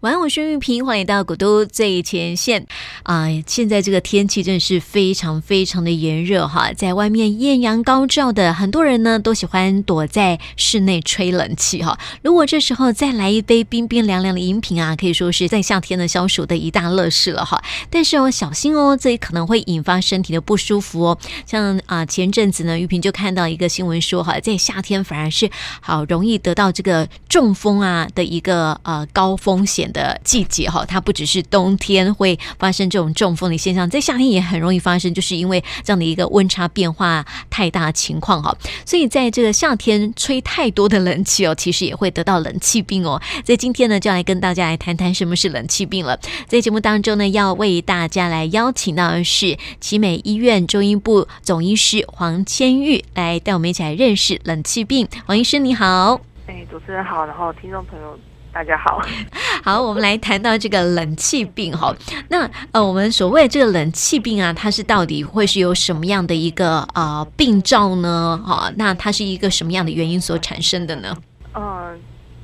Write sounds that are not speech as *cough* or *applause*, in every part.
晚安，我是玉萍，欢迎到古都最前线啊、现在这个天气真的是非常非常的炎热哈，在外面艳阳高照的，很多人呢都喜欢躲在室内吹冷气哈。如果这时候再来一杯冰冰凉凉的饮品啊，可以说是在夏天的消暑的一大乐事了哈。但是哦，小心哦，这可能会引发身体的不舒服哦。像啊、前阵子呢，玉萍就看到一个新闻说哈，在夏天反而是好容易得到这个中风啊的一个呃高风险的季节哈，它不只是冬天会发生这种中风的现象，在夏天也很容易发生，就是因为这样的一个温差变化太大情况哈。所以在这个夏天吹太多的冷气哦，其实也会得到冷气病哦。在今天呢，就来跟大家来谈谈什么是冷气病了。在节目当中呢，要为大家来邀请到的是奇美医院中医部总医师黄千玉来带我们一起来认识冷气病。黄医师你好，哎，主持人好，然后听众朋友。大家好，*laughs* 好，我们来谈到这个冷气病哈。那呃，我们所谓这个冷气病啊，它是到底会是有什么样的一个啊、呃、病灶呢？哈，那它是一个什么样的原因所产生的呢？呃，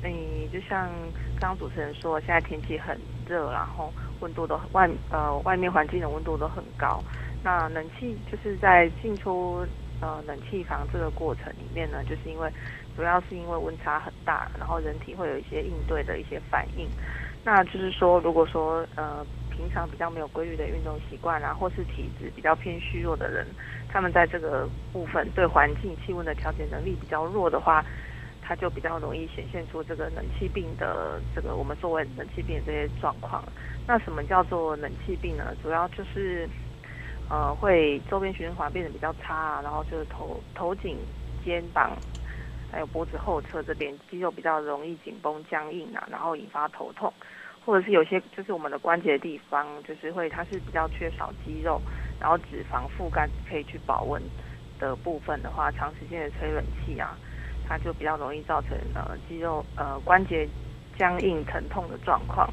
你就像刚刚主持人说，现在天气很热，然后温度都外呃外面环境的温度都很高。那冷气就是在进出呃冷气房这个过程里面呢，就是因为。主要是因为温差很大，然后人体会有一些应对的一些反应。那就是说，如果说呃平常比较没有规律的运动习惯啊，或是体质比较偏虚弱的人，他们在这个部分对环境气温的调节能力比较弱的话，他就比较容易显现出这个冷气病的这个我们作为冷气病的这些状况。那什么叫做冷气病呢？主要就是呃会周边循环变得比较差，然后就是头头颈肩膀。还有脖子后侧这边肌肉比较容易紧绷僵硬啊，然后引发头痛，或者是有些就是我们的关节的地方，就是会它是比较缺少肌肉，然后脂肪覆盖可以去保温的部分的话，长时间的吹冷气啊，它就比较容易造成呃肌肉呃关节僵硬疼痛的状况。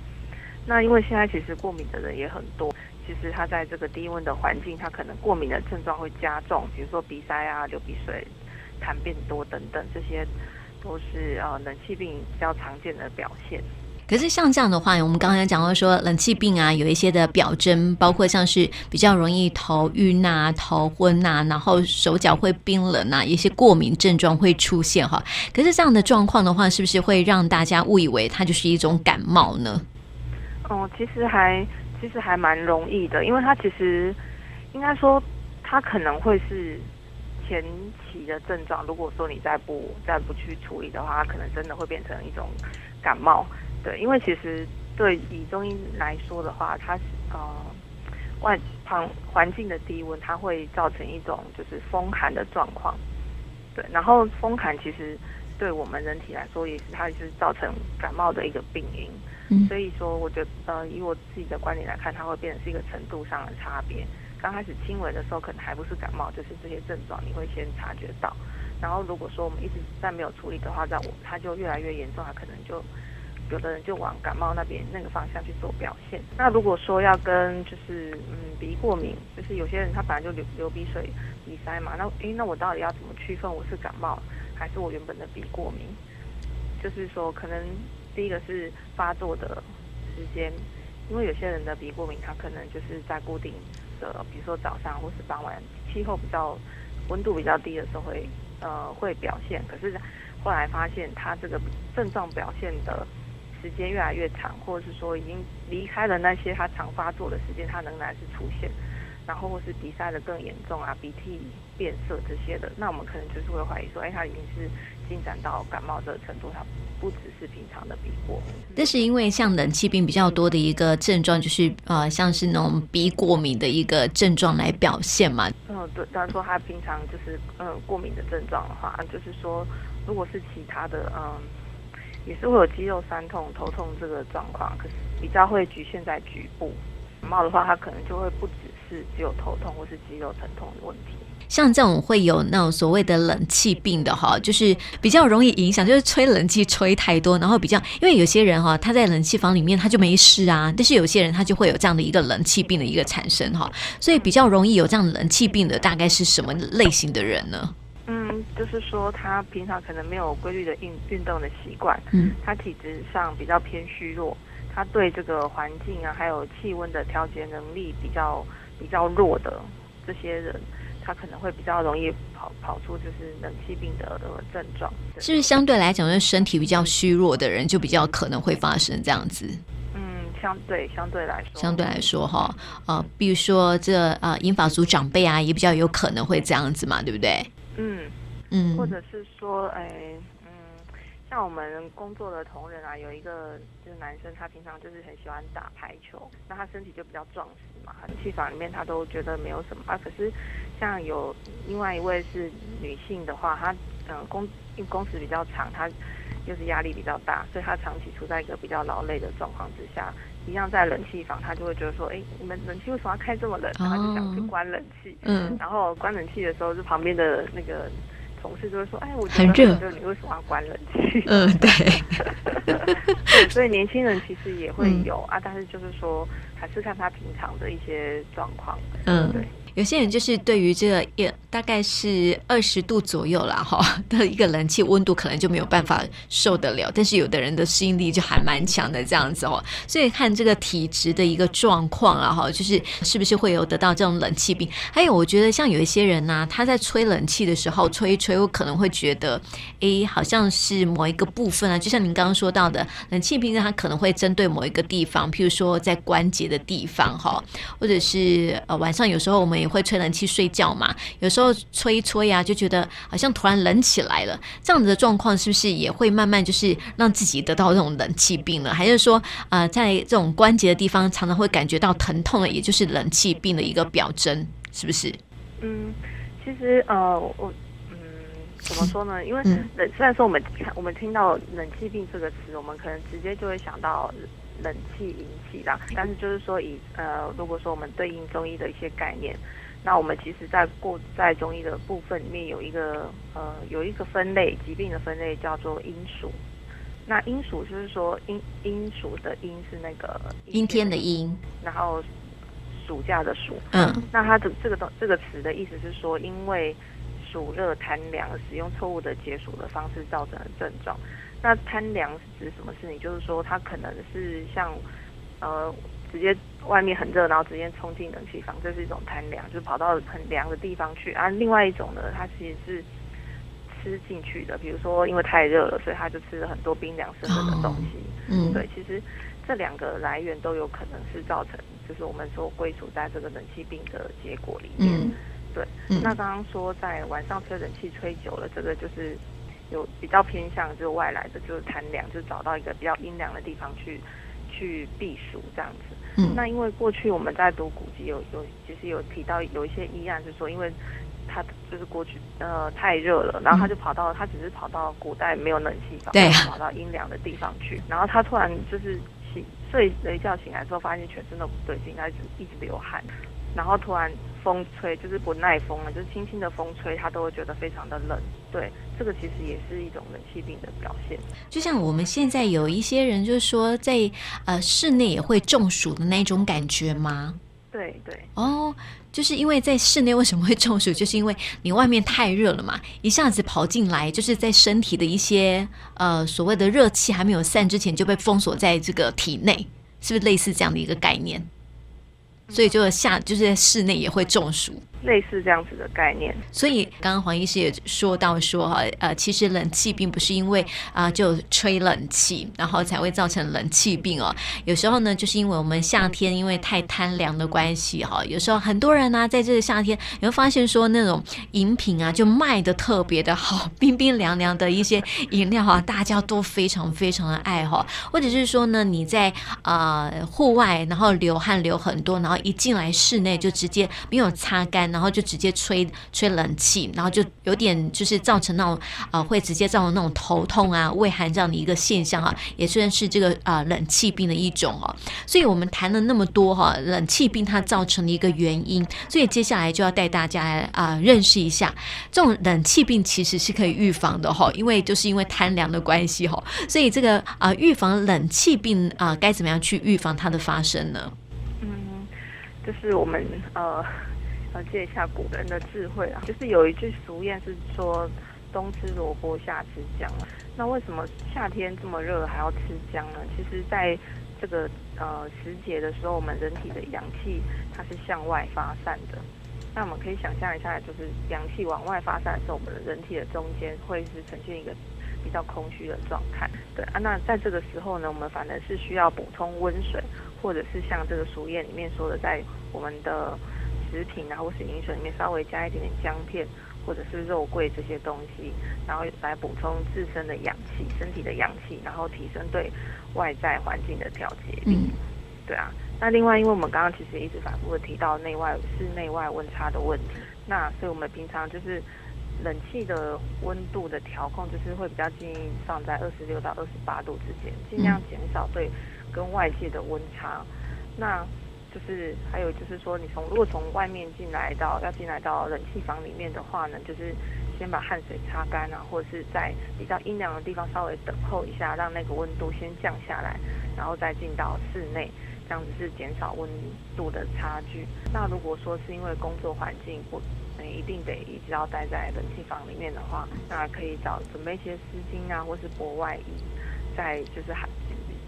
那因为现在其实过敏的人也很多，其实他在这个低温的环境，他可能过敏的症状会加重，比如说鼻塞啊、流鼻水。痰变多等等，这些都是呃冷气病比较常见的表现。可是像这样的话，我们刚才讲到说冷气病啊，有一些的表征，包括像是比较容易头晕啊、头昏啊，然后手脚会冰冷啊，一些过敏症状会出现哈。可是这样的状况的话，是不是会让大家误以为它就是一种感冒呢？哦，其实还其实还蛮容易的，因为它其实应该说它可能会是。前期的症状，如果说你再不再不去处理的话，它可能真的会变成一种感冒。对，因为其实对以中医来说的话，它是呃外旁环境的低温，它会造成一种就是风寒的状况。对，然后风寒其实对我们人体来说，也是它也是造成感冒的一个病因。嗯。所以说，我觉得呃以我自己的观点来看，它会变成是一个程度上的差别。刚开始轻微的时候，可能还不是感冒，就是这些症状你会先察觉到。然后如果说我们一直在没有处理的话，在我它就越来越严重，它可能就有的人就往感冒那边那个方向去做表现。那如果说要跟就是嗯鼻过敏，就是有些人他本来就流流鼻水、鼻塞嘛，那诶那我到底要怎么区分我是感冒还是我原本的鼻过敏？就是说可能第一个是发作的时间，因为有些人的鼻过敏，他可能就是在固定。比如说早上或是傍晚，气候比较温度比较低的时候会呃会表现，可是后来发现他这个症状表现的时间越来越长，或者是说已经离开了那些他常发作的时间，他仍然是出现，然后或是鼻塞的更严重啊，鼻涕变色这些的，那我们可能就是会怀疑说，哎，他已经是进展到感冒这个程度，他。不只是平常的鼻过敏，这是因为像冷气病比较多的一个症状，就是呃，像是那种鼻过敏的一个症状来表现嘛。嗯，对，当然说他平常就是呃过敏的症状的话，就是说如果是其他的，嗯，也是会有肌肉酸痛、头痛这个状况，可是比较会局限在局部。感冒的话，它可能就会不只是只有头痛或是肌肉疼痛的问题。像这种会有那种所谓的冷气病的哈，就是比较容易影响，就是吹冷气吹太多，然后比较因为有些人哈，他在冷气房里面他就没事啊，但是有些人他就会有这样的一个冷气病的一个产生哈，所以比较容易有这样冷气病的大概是什么类型的人呢？嗯，就是说他平常可能没有规律的运运动的习惯，嗯，他体质上比较偏虚弱，他对这个环境啊，还有气温的调节能力比较比较弱的这些人，他可能会比较容易跑跑出就是冷气病的的症状。是不是相对来讲，就是身体比较虚弱的人，就比较可能会发生这样子？嗯，相对相对来说，相对来说哈，呃，比如说这呃英法族长辈啊，也比较有可能会这样子嘛，对不对？嗯嗯，或者是说，哎。像我们工作的同仁啊，有一个就是男生，他平常就是很喜欢打排球，那他身体就比较壮实嘛，气房里面他都觉得没有什么啊。可是像有另外一位是女性的话，她嗯工因为工时比较长，她又是压力比较大，所以她长期处在一个比较劳累的状况之下，一样在冷气房，她就会觉得说，哎，你们冷气为什么要开这么冷？然后就想去关冷气，嗯，然后关冷气的时候，就旁边的那个。同事就会说：“哎，我觉得很热，你为什么要关冷气？”嗯，对。对，*laughs* 所以年轻人其实也会有、嗯、啊，但是就是说，还是看他平常的一些状况。嗯，对。有些人就是对于这个也大概是二十度左右啦，哈 *laughs* 的一个冷气温度可能就没有办法受得了，但是有的人的适应力就还蛮强的这样子哦，所以看这个体质的一个状况啊哈，就是是不是会有得到这种冷气病？还有我觉得像有一些人呢、啊，他在吹冷气的时候吹一吹，我可能会觉得，哎，好像是某一个部分啊，就像您刚刚说到的，冷气病它可能会针对某一个地方，譬如说在关节的地方哈，或者是呃晚上有时候我们。也会吹冷气睡觉嘛？有时候吹一吹呀、啊，就觉得好像突然冷起来了。这样子的状况是不是也会慢慢就是让自己得到这种冷气病了？还是说，呃，在这种关节的地方常常会感觉到疼痛的，也就是冷气病的一个表征，是不是？嗯，其实呃，我，怎么说呢？因为冷，虽然说我们我们听到冷气病这个词，我们可能直接就会想到。冷气引起的，但是就是说以呃，如果说我们对应中医的一些概念，那我们其实在过在中医的部分里面有一个呃有一个分类疾病的分类叫做阴暑。那阴暑就是说阴阴暑的阴是那个阴天的阴，然后暑假的暑。嗯。那它的这个东这个词的意思是说，因为暑热贪凉，使用错误的解暑的方式造成的症状。那贪凉是指什么事情？就是说，它可能是像，呃，直接外面很热，然后直接冲进冷气房，这是一种贪凉，就是跑到很凉的地方去。啊，另外一种呢，它其实是吃进去的，比如说因为太热了，所以他就吃了很多冰凉生冷的东西。嗯，对，其实这两个来源都有可能是造成，就是我们说归属在这个冷气病的结果里面。嗯，对。那刚刚说在晚上吹冷气吹久了，这个就是。有比较偏向就是外来的，就是贪凉，就找到一个比较阴凉的地方去去避暑这样子。嗯，那因为过去我们在读古籍有有其实有提到有一些医案是说，因为他就是过去呃太热了，然后他就跑到他只是跑到古代没有冷气房，对，跑到阴凉的地方去，然后他突然就是醒睡了一觉醒来之后，发现全身都不对劲，他一直一直流汗，然后突然。风吹就是不耐风了，就是轻轻的风吹，他都会觉得非常的冷。对，这个其实也是一种冷气病的表现。就像我们现在有一些人，就是说在呃室内也会中暑的那种感觉吗？对对。哦，就是因为在室内为什么会中暑？就是因为你外面太热了嘛，一下子跑进来，就是在身体的一些呃所谓的热气还没有散之前就被封锁在这个体内，是不是类似这样的一个概念？所以就下就是在室内也会中暑，类似这样子的概念。所以刚刚黄医师也说到说哈，呃，其实冷气并不是因为啊、就吹冷气，然后才会造成冷气病哦。有时候呢，就是因为我们夏天因为太贪凉的关系哈，有时候很多人呢、在这个夏天，你会发现说那种饮品啊就卖的特别的好，*laughs* 冰冰凉凉的一些饮料啊，大家都非常非常的爱哈。或者是说呢，你在啊、户外然后流汗流很多，然后一进来室内就直接没有擦干，然后就直接吹吹冷气，然后就有点就是造成那种啊、会直接造成那种头痛啊、畏寒这样的一个现象啊，也算是这个啊、冷气病的一种哦。所以我们谈了那么多哈、冷气病它造成的一个原因，所以接下来就要带大家啊、认识一下，这种冷气病其实是可以预防的哈，因为就是因为贪凉的关系哈，所以这个啊、预防冷气病啊、该怎么样去预防它的发生呢？嗯就是我们呃呃借一下古人的智慧啊，就是有一句俗谚是说冬吃萝卜夏吃姜。那为什么夏天这么热还要吃姜呢？其实，在这个呃时节的时候，我们人体的阳气它是向外发散的。那我们可以想象一下，就是阳气往外发散的时候，我们的人体的中间会是呈现一个比较空虚的状态。对啊，那在这个时候呢，我们反而是需要补充温水，或者是像这个俗谚里面说的，在我们的食品啊或是饮水里面稍微加一点点姜片。或者是肉桂这些东西，然后来补充自身的氧气，身体的氧气，然后提升对外在环境的调节力。嗯，对啊。那另外，因为我们刚刚其实一直反复的提到内外室内外温差的问题，那所以我们平常就是冷气的温度的调控，就是会比较建议放在二十六到二十八度之间，尽量减少对跟外界的温差。那就是还有就是说，你从如果从外面进来到要进来到冷气房里面的话呢，就是先把汗水擦干啊，或者是在比较阴凉的地方稍微等候一下，让那个温度先降下来，然后再进到室内，这样子是减少温度的差距。那如果说是因为工作环境不，你一定得一直要待在冷气房里面的话，那可以找准备一些丝巾啊，或是薄外衣，在就是寒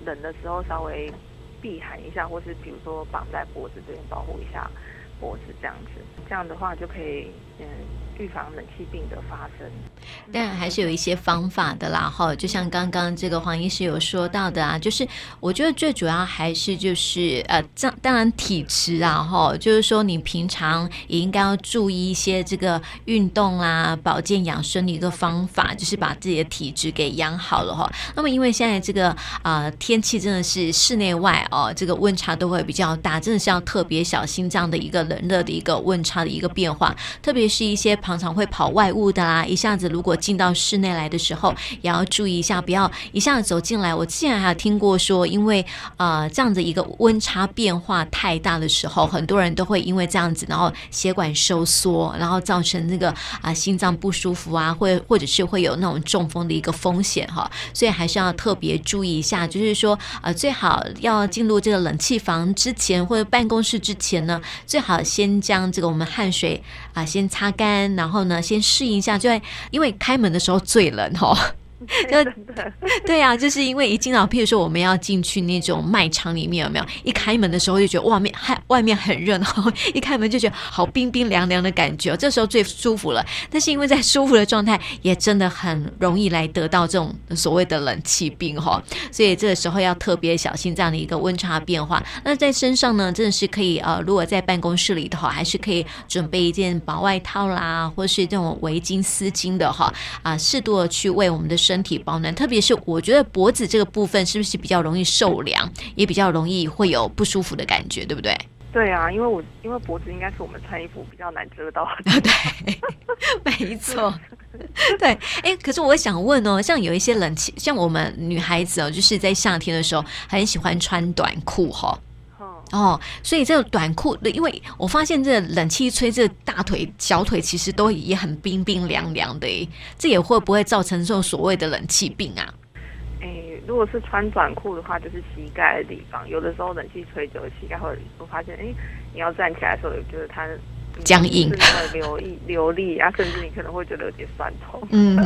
冷的时候稍微。避寒一下，或是比如说绑在脖子这边保护一下脖子，这样子，这样的话就可以嗯。预防冷气病的发生，当然还是有一些方法的啦。哈，就像刚刚这个黄医师有说到的啊，就是我觉得最主要还是就是呃，这当然体质啊，哈，就是说你平常也应该要注意一些这个运动啊、保健养生的一个方法，就是把自己的体质给养好了哈。那么因为现在这个啊、天气真的是室内外哦，这个温差都会比较大，真的是要特别小心这样的一个热的一个温差的一个变化，特别是一些。常常会跑外务的啦，一下子如果进到室内来的时候，也要注意一下，不要一下子走进来。我之前还有听过说，因为呃这样子一个温差变化太大的时候，很多人都会因为这样子，然后血管收缩，然后造成那个啊、心脏不舒服啊，或或者是会有那种中风的一个风险哈。所以还是要特别注意一下，就是说呃最好要进入这个冷气房之前或者办公室之前呢，最好先将这个我们汗水啊、先擦干。然后呢，先适应一下，就在因为开门的时候最冷哦。*laughs* 就 *laughs* 对呀、啊，就是因为一进到，譬如说我们要进去那种卖场里面，有没有？一开门的时候就觉得外面还外面很热，闹一开门就觉得好冰冰凉凉的感觉，这时候最舒服了。但是因为在舒服的状态，也真的很容易来得到这种所谓的冷气病哈。所以这个时候要特别小心这样的一个温差变化。那在身上呢，真的是可以呃，如果在办公室里的话，还是可以准备一件薄外套啦，或是这种围巾、丝巾的哈啊，适度的去为我们的身。体保暖，特别是我觉得脖子这个部分是不是比较容易受凉，也比较容易会有不舒服的感觉，对不对？对啊，因为我因为脖子应该是我们穿衣服比较难遮到的。*laughs* 对，没错。对，哎，可是我想问哦，像有一些冷气，像我们女孩子哦，就是在夏天的时候很喜欢穿短裤哈、哦。哦，所以这个短裤对，因为我发现这冷气吹，这大腿、小腿其实都也很冰冰凉凉的，这也会不会造成这种所谓的冷气病啊？哎，如果是穿短裤的话，就是膝盖的地方，有的时候冷气吹久了，膝盖会，我发现，哎，你要站起来的时候，就是它。僵硬，流力流利啊，甚至你可能会觉得有点酸痛。嗯，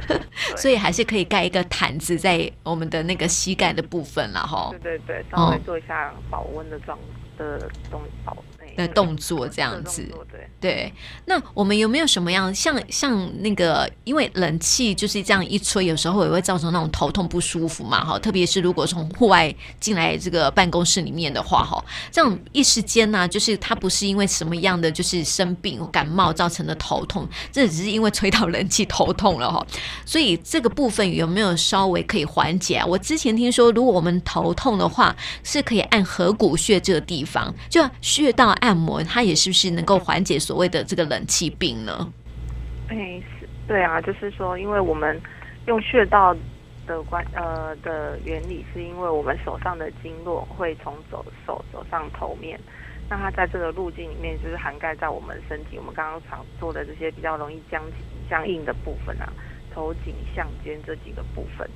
*laughs* 所以还是可以盖一个毯子在我们的那个膝盖的部分了哈。对对对，稍微做一下保温的状的东保。的动作这样子，对，那我们有没有什么样像像那个，因为冷气就是这样一吹，有时候也会造成那种头痛不舒服嘛，哈，特别是如果从户外进来这个办公室里面的话，哈，这样一时间呢，就是它不是因为什么样的就是生病感冒造成的头痛，这只是因为吹到冷气头痛了哈，所以这个部分有没有稍微可以缓解啊？我之前听说，如果我们头痛的话，是可以按合谷穴这个地方，就穴道按。按摩它也是不是能够缓解所谓的这个冷气病呢？哎，是，对啊，就是说，因为我们用穴道的关呃的原理，是因为我们手上的经络会从走手走上头面，那它在这个路径里面，就是涵盖在我们身体，我们刚刚常做的这些比较容易僵僵硬的部分啊，头颈项肩这几个部分。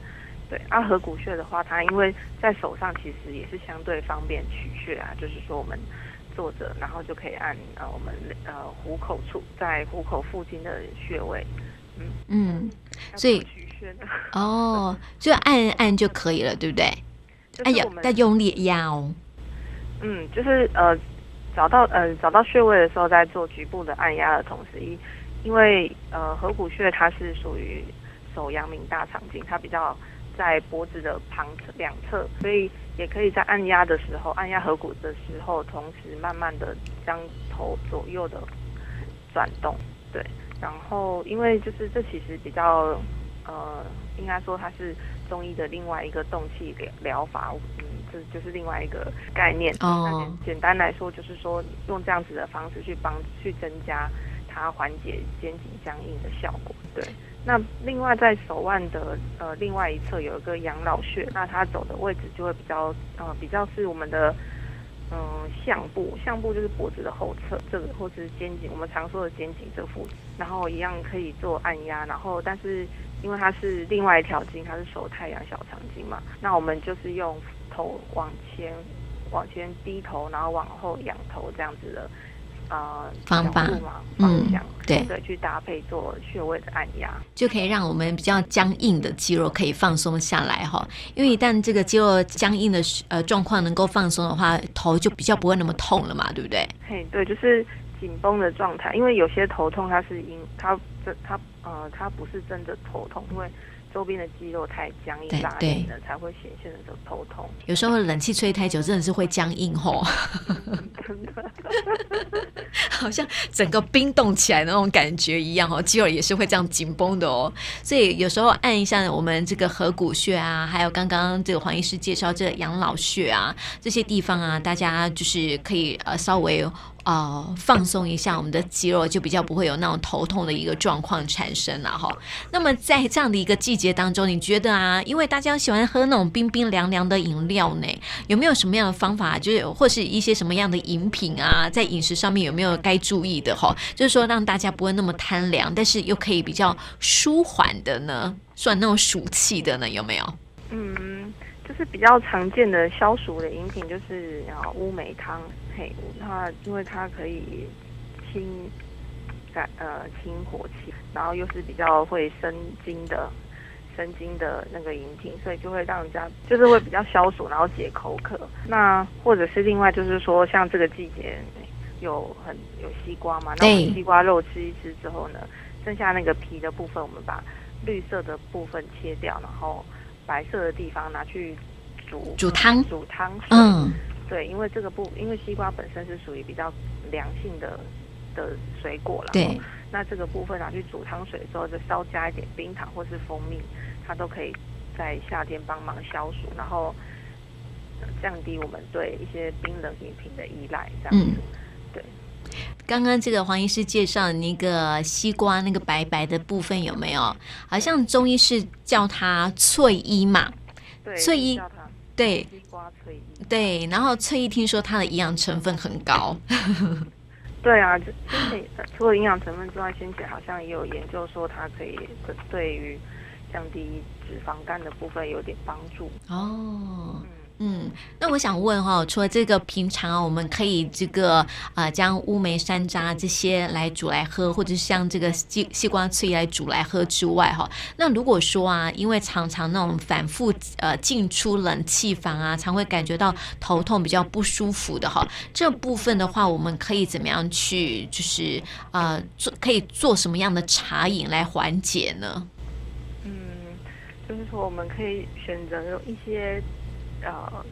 对，啊合谷穴的话，它因为在手上，其实也是相对方便取穴啊，就是说我们。坐着，然后就可以按呃我们呃虎口处，在虎口附近的穴位，嗯嗯，所以哦，就按按就可以了，对不对？就是、哎呀，再用力压哦。嗯，就是呃，找到呃找到穴位的时候，在做局部的按压的同时，因因为呃合谷穴它是属于手阳明大肠经，它比较在脖子的旁侧两侧，所以也可以在按压的时候，按压合谷的时候，同时慢慢的将头左右的转动，对。然后因为就是这其实比较呃，应该说它是中医的另外一个动气疗疗法，嗯，这就是另外一个概念。简单来说，就是说用这样子的方式去帮去增加它缓解肩颈僵硬的效果。对。那另外在手腕的呃另外一侧有一个养老穴，那它走的位置就会比较呃比较是我们的。嗯，项部，项部就是脖子的后侧，这个或是肩颈，我们常说的肩颈这附近，然后一样可以做按压，然后但是因为它是另外一条经，它是手太阳小肠经嘛，那我们就是用头往前往前低头，然后往后仰头这样子的。呃，方法嘛，方向，嗯，对对，去搭配做穴位的按压，就可以让我们比较僵硬的肌肉可以放松下来哈。因为一旦这个肌肉僵硬的呃状况能够放松的话，头就比较不会那么痛了嘛，对不对？嘿，对，就是紧绷的状态。因为有些头痛，它是因它这它呃它不是真的头痛，因为。周边的肌肉太僵硬拉紧了，才会显现的这种头痛。有时候冷气吹太久，真的是会僵硬吼。真的，好像整个冰冻起来的那种感觉一样哦，肌肉也是会这样紧绷的哦。所以有时候按一下我们这个合谷穴啊，还有刚刚这个黄医师介绍这个养老穴啊，这些地方啊，大家就是可以呃稍微。哦，放松一下我们的肌肉，就比较不会有那种头痛的一个状况产生了哈。那么在这样的一个季节当中，你觉得啊，因为大家喜欢喝那种冰冰凉凉的饮料呢，有没有什么样的方法，就是或是一些什么样的饮品啊，在饮食上面有没有该注意的哈？就是说让大家不会那么贪凉，但是又可以比较舒缓的呢，算那种暑气的呢，有没有？嗯。就是比较常见的消暑的饮品，就是啊乌梅汤，嘿，它因为它可以清感呃清火气，然后又是比较会生津的生津的那个饮品，所以就会让人家就是会比较消暑，然后解口渴。那或者是另外就是说，像这个季节有很有西瓜嘛，那我们西瓜肉吃一吃之后呢，剩下那个皮的部分，我们把绿色的部分切掉，然后。白色的地方拿去煮煮汤，煮汤水。嗯，对，因为这个不，因为西瓜本身是属于比较凉性的的水果了。对，那这个部分拿去煮汤水之后，就稍加一点冰糖或是蜂蜜，它都可以在夏天帮忙消暑，然后降低我们对一些冰冷饮品的依赖。这样子。刚刚这个黄医师介绍的那个西瓜那个白白的部分有没有？好像中医是叫它翠衣嘛？对，翠衣，对，西瓜翠衣，对。然后翠衣听说它的营养成分很高。*laughs* 对啊，就除了营养成分之外，先前好像也有研究说它可以对于降低脂肪肝的部分有点帮助。哦。嗯嗯，那我想问哈，除了这个平常我们可以这个呃将乌梅山楂这些来煮来喝，或者是像这个西西瓜翠来煮来喝之外哈，那如果说啊，因为常常那种反复呃进出冷气房啊，常会感觉到头痛比较不舒服的哈，这部分的话，我们可以怎么样去就是呃做可以做什么样的茶饮来缓解呢？嗯，就是说我们可以选择用一些。呃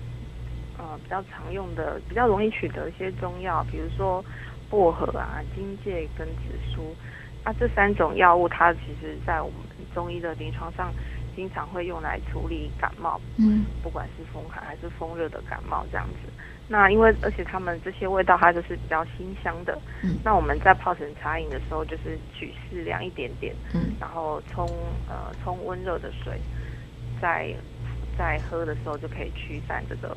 呃，比较常用的、比较容易取得一些中药，比如说薄荷啊、荆芥跟紫苏，那、啊、这三种药物，它其实在我们中医的临床上，经常会用来处理感冒，嗯，不管是风寒还是风热的感冒这样子。那因为而且它们这些味道，它就是比较辛香的，嗯，那我们在泡成茶饮的时候，就是取适量一点点，嗯，然后冲呃冲温热的水，再。在喝的时候就可以驱散这个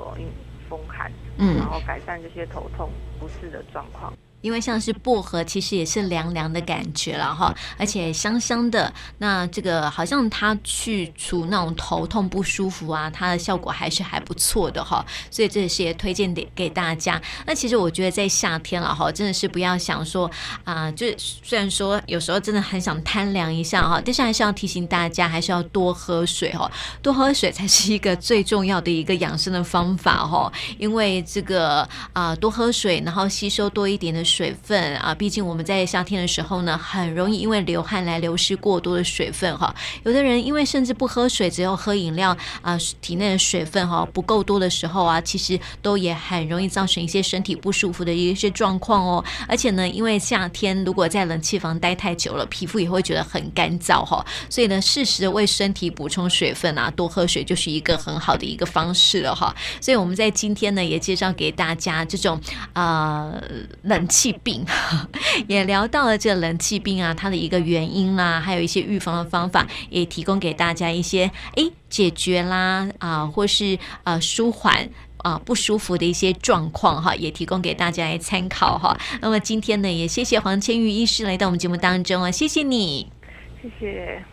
风寒，嗯，然后改善这些头痛不适的状况。因为像是薄荷，其实也是凉凉的感觉了哈，而且香香的。那这个好像它去除那种头痛不舒服啊，它的效果还是还不错的哈。所以这些推荐给给大家。那其实我觉得在夏天了哈，真的是不要想说啊、呃，就虽然说有时候真的很想贪凉一下哈，但是还是要提醒大家，还是要多喝水哈，多喝水才是一个最重要的一个养生的方法哈。因为这个啊、多喝水，然后吸收多一点的水水分啊，毕竟我们在夏天的时候呢，很容易因为流汗来流失过多的水分哈。有的人因为甚至不喝水，只有喝饮料啊，体内的水分哈不够多的时候啊，其实都也很容易造成一些身体不舒服的一些状况哦。而且呢，因为夏天如果在冷气房待太久了，皮肤也会觉得很干燥哈。所以呢，适时的为身体补充水分啊，多喝水就是一个很好的一个方式了哈。所以我们在今天呢，也介绍给大家这种啊、冷气气病，*laughs* 也聊到了这冷气病啊，它的一个原因啦，还有一些预防的方法，也提供给大家一些诶解决啦啊，或是啊舒缓啊不舒服的一些状况哈，也提供给大家来参考哈。那么今天呢，也谢谢黄千玉医师来到我们节目当中啊，谢谢你，谢谢。